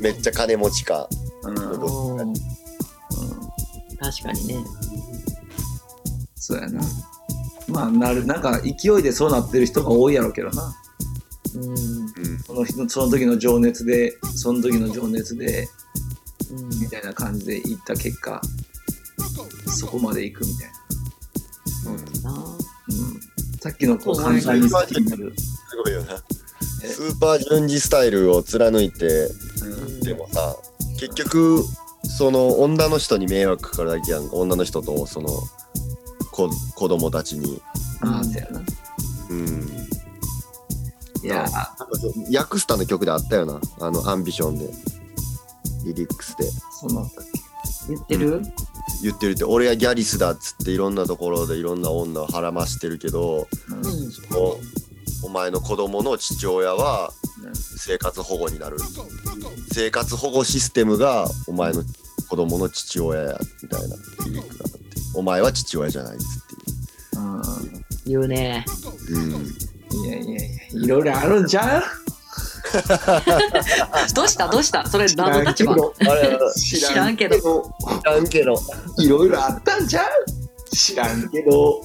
めっちゃ金持ちか
うん
うん確かにね
そうやな。まあ、なる、なんか勢いでそうなってる人が多いやろうけどな。
うん
うん
その人、その時の情熱で、その時の情熱で、
うん
みたいな感じで行った結果、そこまで行くみたいな。
な。
うん。さっきのこう簡単に好きになる。
すごいよな。
え？
スーパー順次スタイルを貫いて
うん。
でもさ結局その女の人に迷惑かかるだけやんか。女の人とその子子供たちに。
ああ、そうやな。
うん。
いや
なんかそうヤクスタの曲であったよな。あのアンビションで。リリックスで。
そんなんあったっ
言ってる？
言ってるって俺はギャリスだっつっていろんなところでいろんな女をはらましてるけど
け
うん。
そのお前の子供の父親は
うん。
生活保護になる。生活保護システムがお前の子子供の父親やみたいな。お前は父親じゃないっつって。
言うね。
いう、うん、
いやいやいや、いろいろあるんちゃう？[laughs]
どうした？どうした？それ何の立場。
知
あれ
知らんけど。
知らんけど。
いろいろあったんちゃう知らんけど。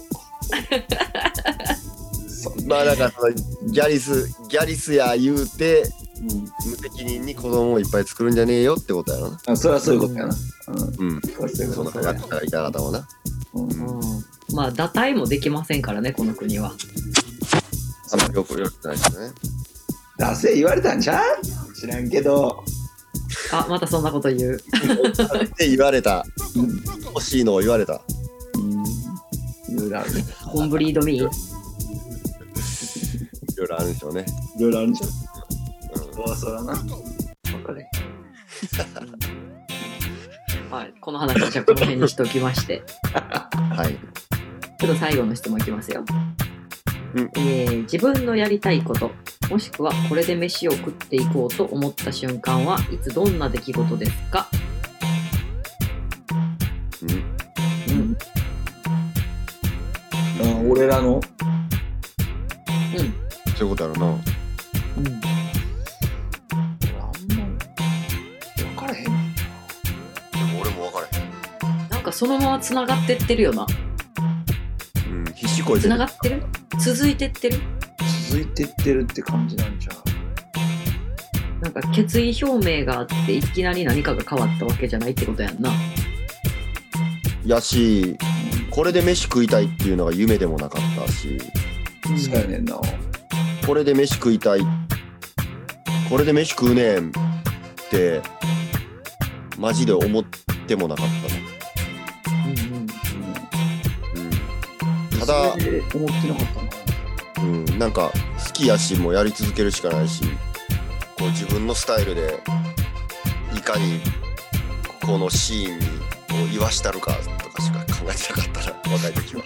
そんな
まあなんかそのギャリスギャリスや言うて
うん
無責任に子供をいっぱい作るんじゃねえよってことやろな。
あそれはそういうことやな。うん。
うん。
それはそういう
その
ことや
かかったいた方もな。
うん
うん。まあ堕胎もできませんからねこの国は。
あんまりよくよくないですね
出せ言われたんちゃう知らんけど。
あまたそんなこと言う。
って言われた。
うん。
欲しいのを言われた。
いろいろあるね。
コンブリードミー？
いろいろあるんでしょうね。
いろいろあるんちゃう
うん。
そうそらな。わかれ。[laughs]
はいこの話はじゃあこの辺にしておきまして。[laughs]
はい。
ちょっと最後の質問いきますよ、
うん。
えー自分のやりたいこともしくはこれで飯を食っていこうと思った瞬間はいつどんな出来事ですか？
うん。
うん。
あ俺らの？
うん。
そういうことやろな。
うん。
あんま分からへん。
でも俺も分からへ
なんかそのままつながってってるよな。ん
うん。必死こいて
つながってる？続いてってる？
続いてってるって感じなんちゃう？
なんか決意表明があっていきなり何かが変わったわけじゃないってことやんな。
やしこれで飯食いたいっていうのが夢でもなかったし。
そうやねんな。
これで飯食いたい。これで飯食うねんってマジで思ってもなかった
うんうん。
な、うん、ただ
それで思ってなかった。な。
うん、なんか好きやしもうやり続けるしかないしこう自分のスタイルでいかにこのシーンにこう言わしたるかとかしか考えてなかったな [laughs] 若い時は、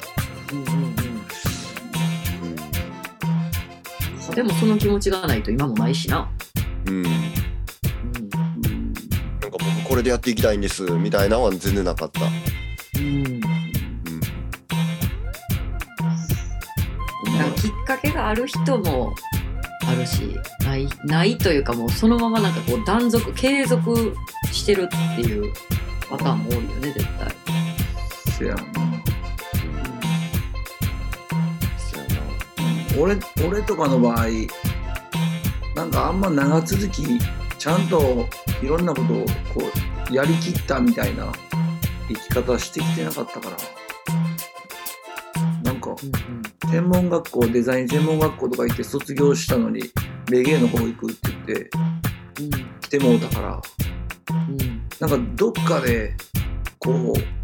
でもその気持ちがないと今もないしな。
うん、
うん。
なんか僕これでやっていきたいんですみたいなのは全然なかった、
ある人もあるしないないというかもうそのままなんかこう断続継続してるっていうパターンも多いよね絶対。
せやんな。
そうやな
俺俺とかの場合なんかあんま長続きちゃんといろんなことをこうやりきったみたいな生き方してきてなかったからなんか
うん
専門学校デザイン専門学校とか行って卒業したのにレゲエの方行くって言って
うん
来てもうたから
うん
なんかどっかでこう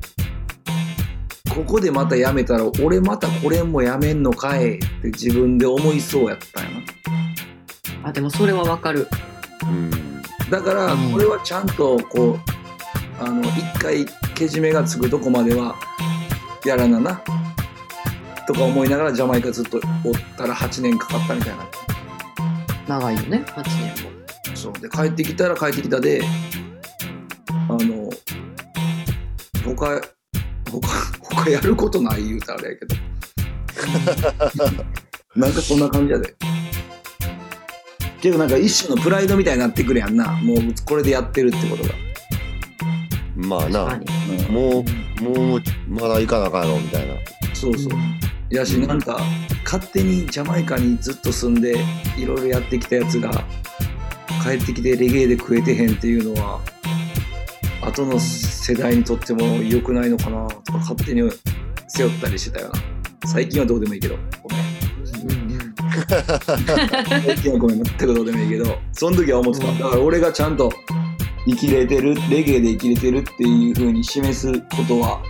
ここでまたやめたら俺またこれもやめんのかいって自分で思いそうやったんやな。
あでもそれはわかる。
うん
だから
うん
これはちゃんとこうあの一回けじめがつくとこまではやらななとか思いながらジャマイカずっとおったら8年かかったみたいな。
長いよね8年も。
そう。で帰ってきたら帰ってきたであの他他他やることない言うたらあれやけど。[laughs] なんかそんな感じやで。けどなんか一種のプライドみたいになってくるやんな。もうこれでやってるってことが、
まあな。もうもうまだ行かなあかんのみたいな。
そうそう。やし、なんか、勝手にジャマイカにずっと住んで、いろいろやってきたやつが、帰ってきてレゲエで食えてへんっていうのは、後の世代にとっても良くないのかなとか、勝手に背負ったりしてたよな。最近はどうでもいいけど、ごめん。最近はごめん、全くどうでもいいけど、その時は思ってた。だから俺がちゃんと生きれてる、レゲエで生きれてるっていう風に示すことは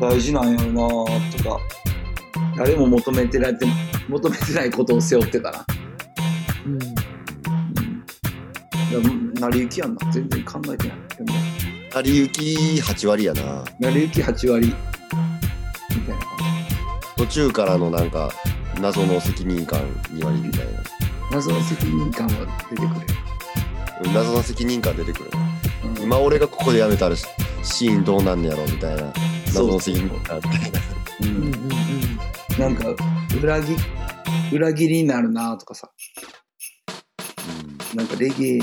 大事なんやろなとか、誰も求めてられて、求めてないことを背負ってたな。
うん
うん。だ成り行きやんな。全然考えてない。でも、
成り行き8割やな
成り行き8割。みたいな感
途中からのなんか謎の責任感2割みたいな
じ。謎の責任感は出てくる。
うん謎の責任感出てくる
うん
今俺がここでやめたらシーンどうなんねやろみたいな謎の責任があって
う
うんうんんうん
なんか裏切裏切りになるなとかさ。なんかレゲエ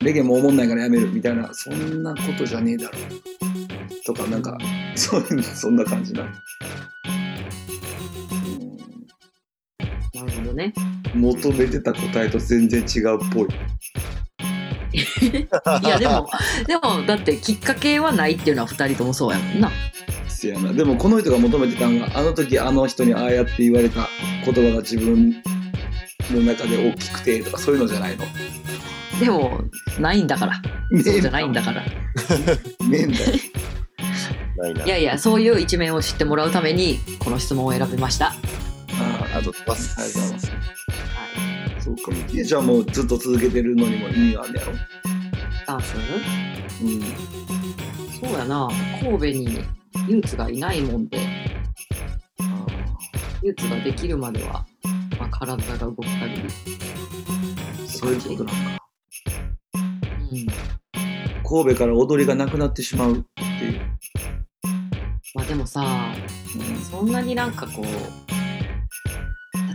レゲエもおもんないからやめるみたいなそんなことじゃねえだろ。とかなんかそういうそんな感じな、
なるほどね。
うん求めてた答えと全然違うっぽい。[laughs]
いやでもでもだってきっかけはないっていうのは2人ともそうやもんな
せやな。でもこの人が求めてたのがあの時あの人にああやって言われた言葉が自分の中で大きくてとかそういうのじゃないの。
でもないんだから。そうじゃないんだから。
ねえ。んだよ。
ないな。い
やいやそういう一面を知ってもらうためにこの質問を選びました、
あ
ありがとうございます。
ありがとうございます
はい、
そうかじゃあもうずっと続けてるのにも意味があるんやろ。
ダンス？
うん。
そうやな。神戸にユーツがいないもんで。ユー。ツができるまでは、まあ、体が動く限り
そういうことなんか。
うん。
神戸から踊りがなくなってしまうっていう、
まあでもさそんなになんかこう例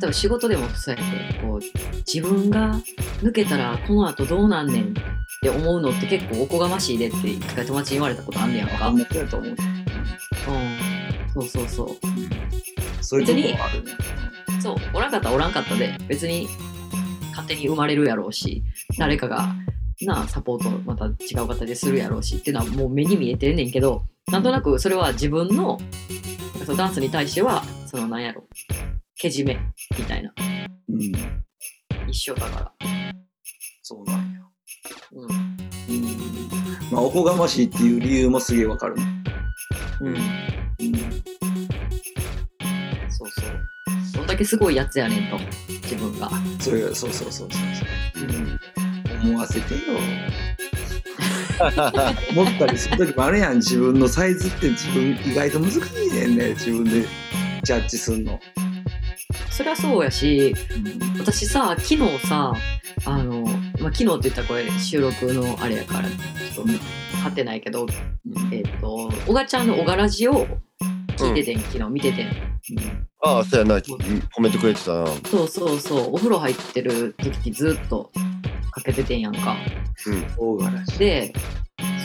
えば仕事でもそうやけどこう自分が抜けたらこの後どうなんねんって思うのって結構おこがましいでって一回友達に言われたことあんねやんか、うん
あん、なことやと思う
そうそうそう。
そういうとこもあるね。
そうおらんかったらおらんかったで。別に勝手に生まれるやろうし誰かがなあサポートまた違う形でするやろうしっていうのはもう目に見えてんねんけどなんとなくそれは自分のそのダンスに対してはそのなんやろ。けじめみたいな。
うん。
一緒だから。
そうなんや。
うん。
うんまあおこがましいっていう理由もすげえわかる。ね
うん。
うん。
そうそう。どんだけすごいやつやねんと自分が。
それそうそうそうそう
う。ん。
思わせてよ。思ったりする時もあるやん。自分のサイズって自分意外と難しいねんね。自分でジャッジすんの、
そりゃそうやし私さ昨日さあの、まあ、昨日って言ったらこれ収録のあれやからちょっと勝てないけどえっ、と小賀ちゃんの小賀ラジを聞いててん、昨日見ててん。
ああそうやな。褒めてくれてたな。
そうそうそう。お風呂入ってる時にずっとかけててんやんか。
大柄し
で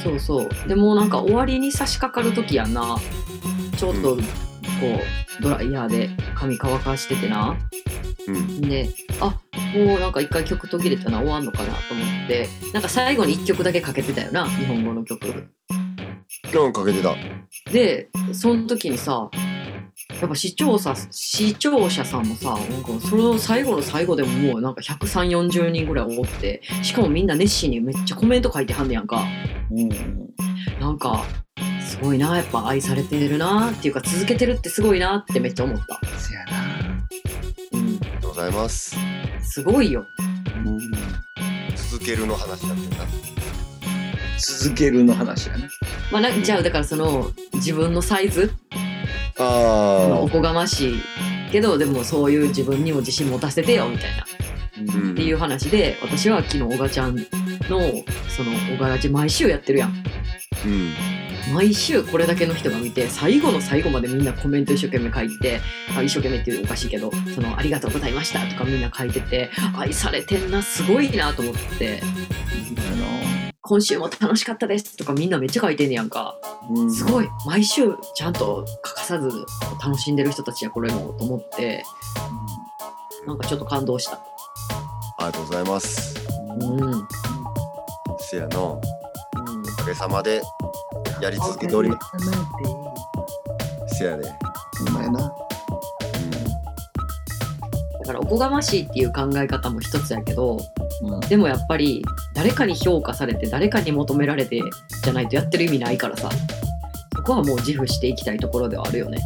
そうそう。でもうなんか終わりに差し掛かる時やんな。ちょっとこうドライヤーで髪乾かしててな
うん。
であもうなんか一回曲途切れたな終わんのかなと思ってなんか最後に1曲だけかけてたよな日本語の曲。
今日かけてた。
でその時にさやっぱ視聴者視聴者さんもさなんかその最後の最後でももうなんか13040人ぐらいおってしかもみんな熱心にめっちゃコメント書いてはんねやんか。
うん。
なんかすごいなやっぱ愛されてるなっていうか続けてるってすごいなってめっちゃ思った、
せやな
ございます。
すごいよ。
うん
続けるの話だってな。
続けるの話やな
まあなじゃあだからその自分のサイズ？
あ
おこがましいけどでもそういう自分にも自信持たせてよみたいな。
うん。
っていう話で私は昨日小賀ちゃんのその小賀ラジ毎週やってるやん。
うん
毎週これだけの人が見て最後の最後までみんなコメント一生懸命書いてあ一生懸命っていうのおかしいけどそのありがとうございましたとかみんな書いてて愛されてんなすごいなと思って。今週も楽しかったですとかみんなめっちゃ書いてんねやんか。
うん。
すごい。毎週ちゃんと欠かさず楽しんでる人たちやこれもと思ってなんかちょっと感動した。
ありがとうございます。
うん、うん、
せやのおかげさまでやり続けております。せやで、
うまいな。
だからおこがましいっていう考え方も一つやけど
うん。
でもやっぱり誰かに評価されて誰かに求められてじゃないとやってる意味ないからさそこはもう自負していきたいところではあるよね。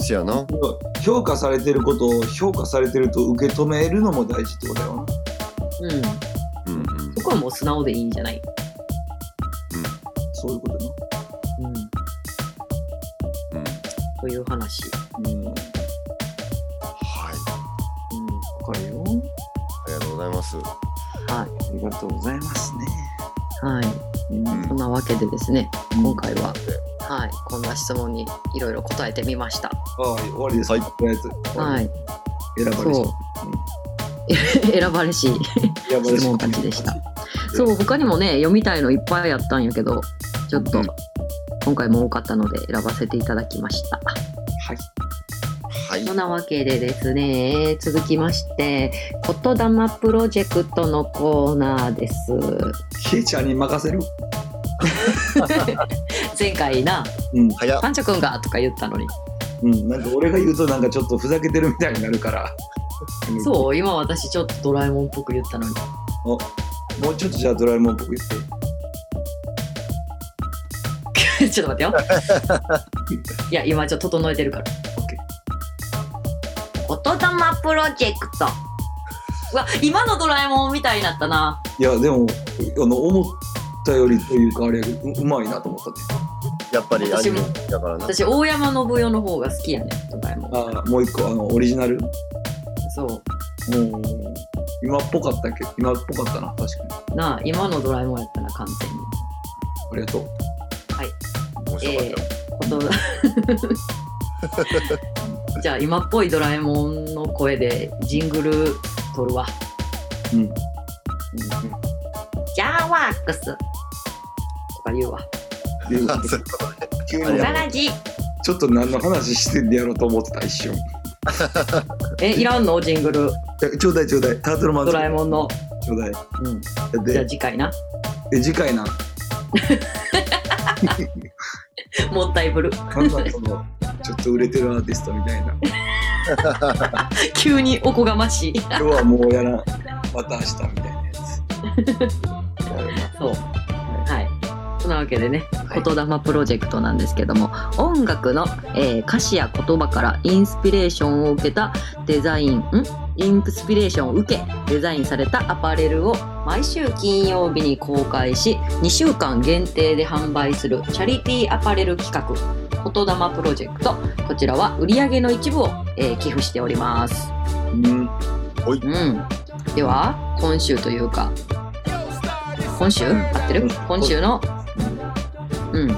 せやな。
評価されてることを評価されてると受け止めるのも大事ってことだよな。
うん。
うんうん。
そこはもう素直でいいんじゃない？
そういうことだ
うん。
うん。
という話
なうん。
はい。
うん。
わかるよ。
ありがとうございます。
はい。
ありがとうございますね。
はい。
うん。
そんなわけでですね、
うん。
今回は、はい、こんな質問にいろいろ答えてみました。
はい、終わりです。か。
はい。
はい。
選ばれし。
そう。選ばれしい
選ばれし。
質問たちでした。そう、他にもね、読みたいのいっぱいあったんやけど、ちょっと
うん
今回も多かったので選ばせていただきました。
はい。
はい
そんなわけでですね、続きまして、言霊プロジェクトのコーナーです。
ケイちゃんに任せる？[laughs]
前回な、
うん。
パンチョくんがとか言ったのに。
うん。なんか俺が言うとなんかちょっとふざけてるみたいになるから。[laughs]
そう、今私ちょっとドラえもんっぽく言ったのに。
もうちょっとじゃあドラえもんっぽく言って。[laughs]
ちょっと待ってよ。いや、今ちょっと整えてるから。
オッケ
言霊プロジェクト。うわ、今のドラえもんみたいになったな。
ー。いや、でも、あの、思ったよりというか、あれ、ううまいなと思ったね。
やっぱりアニメ
私
だからな
私、大山信代の方が好きやねん、ドラえもん。
ああ、もう一個、あの、オリジナル？
そう。
うん。今っぽかったっけ？今っぽかったな、確かに。
なあ、今のドラえもんやったな、完全に。
ありがとう。
面白かっ
えー、こと。[laughs] じゃあ、今っぽいドラえもんの声でジングル撮るわ。
うん。
ジャーワックスとか言うわ。
急にちょっと何の話してんでやろうと思ってた、一瞬。
え、いらんの？ジングル。
えちょうだいちょうだい。タートルマン
ドラえもんの。
ちょうだい。
うん。じゃあ
て、
次回な。
え、次回な。[laughs] [laughs]
もったいぶる。
なんだその、ちょっと売れてるアーティストみたいな。[laughs]
急におこがましい。
今日はもうやらん。また明日みたいなやつ。
そう。はい。そんなわけでね、
はい
言霊プロジェクトなんですけども、音楽の、えー歌詞や言葉からインスピレーションを受けたデザイン、ん？インスピレーションを受けデザインされたアパレルを毎週金曜日に公開し2週間限定で販売するチャリティーアパレル企画言霊プロジェクト。こちらは売上の一部を、えー寄付しております。
うん。
うん。では、今週というか、今週？合ってる？今週の、うん、言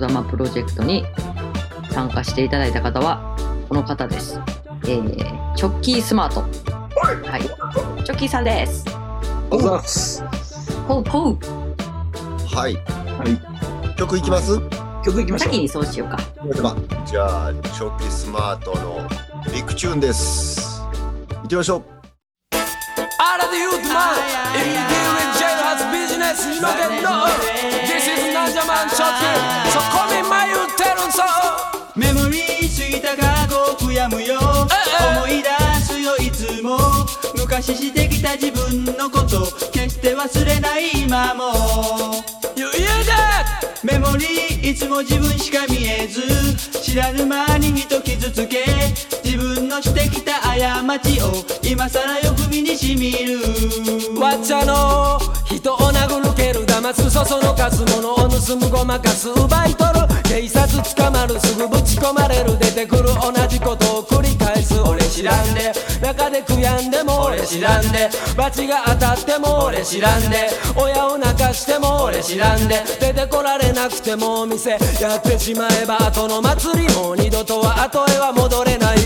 霊プロジェクトに参加していただいた方は、この方です。えー、チョッキースマート。はい。チョッキーさんです。
あざっす。
ほうほう。
はい
はい。
曲いきます？
曲いきましょう。
先にそうしようか。
じゃあチョキスマートのビッグチューンですいきましょう
Out of the youth man If you deal in jailhouse business You don't get no This is Ninja Man Chucky So come in my youth tell them so
メモリー過ぎた過去を悔やむよ昔してきた自分のこと決して忘れない今も。
You hear that?
メモリーいつも自分しか見えず知らぬ間に人傷つけ。自分のしてきた過ちを今さらよく身にしみる。
わっちゃの人を殴る蹴る騙すそそのかすものを盗むごまかす。奪い取る。警察捕まる。すぐぶち込まれる。出てくる。同じこと。知らんで。中で悔やんでも俺知らんで。罰が当たっても俺知らんで。親を泣かしても俺知らんで。出てこられなくてもお店やってしまえば後の祭りもう二度とは後へは戻れない。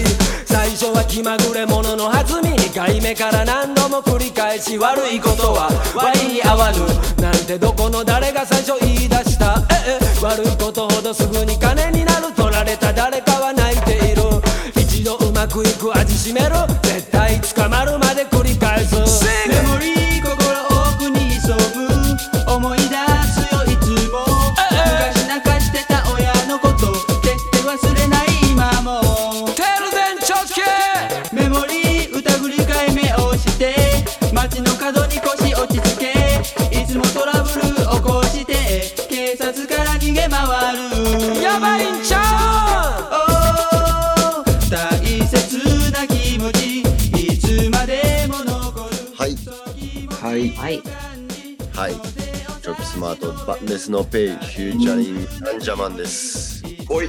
最初は気まぐれ者の弾み2回目から何度も繰り返し悪いことは割に合わぬなんてどこの誰が最初言い出した。ええ悪いことほどすぐに金になる取られた。誰かは泣いている。一度うまくいく味しめる絶対捕まるまで繰り返す。
メモ
マートバンデスのペイフューチャリングナンジャマンです
おい。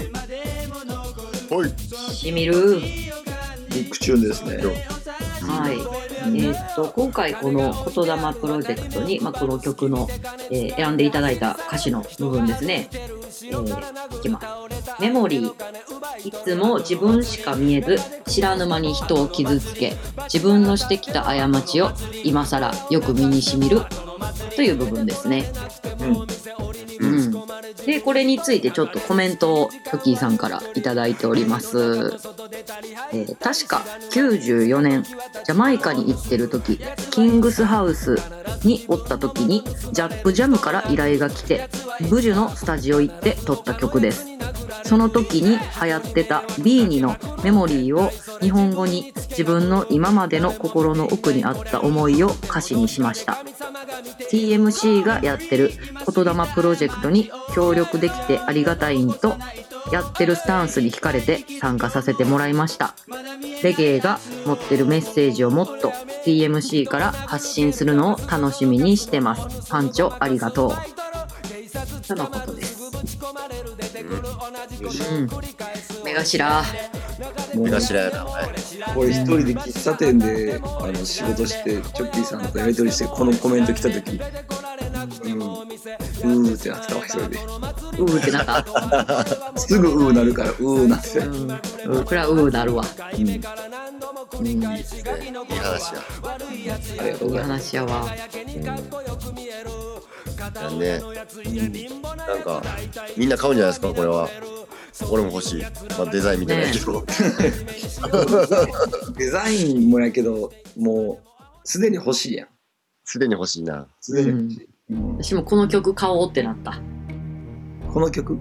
ほい
しみる。
ビッグチューンですね。
はい。えーっと今回この「言霊プロジェクトに」まあ、この曲の、えー選んでいただいた歌詞の部分ですね、えーいきますメモリー。いつも自分しか見えず知らぬ間に人を傷つけ自分のしてきた過ちを今更よく身にしみる。という部分ですね。うん、でこれについてちょっとコメントをトキーさんからいただいております。えー確か94年ジャマイカに行ってる時キングスハウスにおった時にジャックジャムから依頼が来てブジュのスタジオ行って撮った曲ですその時に流行ってたビーニのメモリーを日本語に自分の今までの心の奥にあった思いを歌詞にしました。TMC がやってる言霊プロジェクトに協力できてありがたいんとやってるスタンスに惹かれて参加させてもらいました。レゲエが持ってるメッセージをもっと TMC から発信するのを楽しみにしてます。パンチョありがとう。とのことです。うん。目頭。
目頭やな。
これ一人で喫茶店であの仕事してチョッキーさんとやり取りしてこのコメント来た時。うん。うーってなってたわ一人で。
うーってなった
すぐうーなるからうーなって。た
うん。うん。これはうーなるわ。
うん。
うん。
いい話や。
ありがとうご
いい
ざいます
話やわ。
なんで、なんか、みんな買うんじゃないですか、これは。俺も欲しい。まあ、デザインみたいなけど。
デザインもやけどもうすでに欲しいやん。
すでに欲しいな。
すでに欲しい、うん。
私もこの曲買おうってなった。
この曲？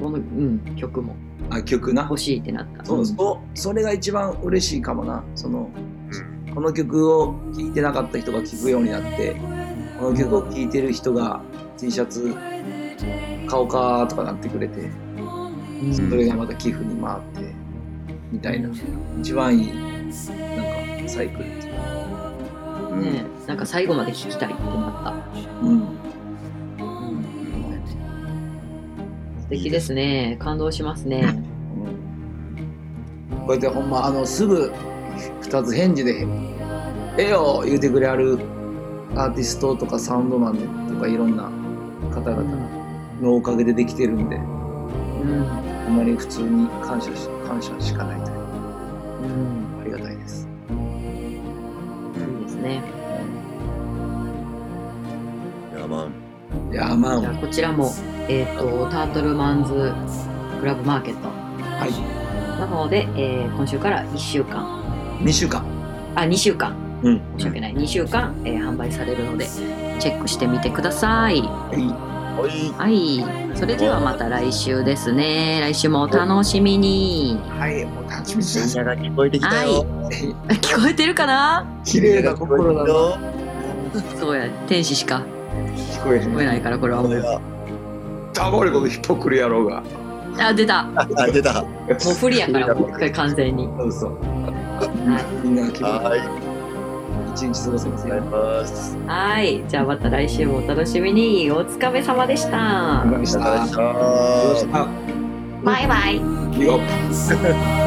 このうん曲も。
あ曲な？
欲しいってなった。
そうそうそれが一番嬉しいかもな。その、この曲を聴いてなかった人が聴くようになってこの曲を聴いてる人が T シャツ買おうかとかなってくれて
うん
それがまた寄付に回ってみたいな一番いいなんかサイクルっていうか
うん。
ねえなんか最後まで聞きたいってなった
うん
素敵ですね感動しますね
こうやってほんまあのすぐ2つ返事で「ええよ!」言うてくれあるアーティストとかサウンドマンとかいろんな方々のおかげでできてるんで。
うん。
ほんまに普通に感謝し感謝しかないという。
うん。
ありがたいです。
いいですね。
いや、まあ、
いやーまあ
じゃあこちらもえっ、とタートルマンズクラブマーケット。
はい。
の方で、えー今週から1週間。
2週間。
あ2週間。
うん。
申し訳ない。2週間、えー販売されるのでチェックしてみてください。
はい。
はい。それではまた来週ですね。来週もお楽しみに。
はいもう楽しみに
みんなが聞こえてきたよ。
聞こえてるかな？
綺麗な心だな。
よ。
そうや。天使しか。
聞こえ
聞こえないからこれはもう。
黙れこのヒッポクル野郎が。
あ出た。も
あ、出た。
う不利やからもうこれ完全に。
そうそう。
は
みんなが気分
はい。
一日過ごせますよ。
ありがとうございます。
いはいじゃあまた来週もお楽しみに。お疲れ様でした。
わかりました。
ありがとうございました。
あ [laughs]
バイバイ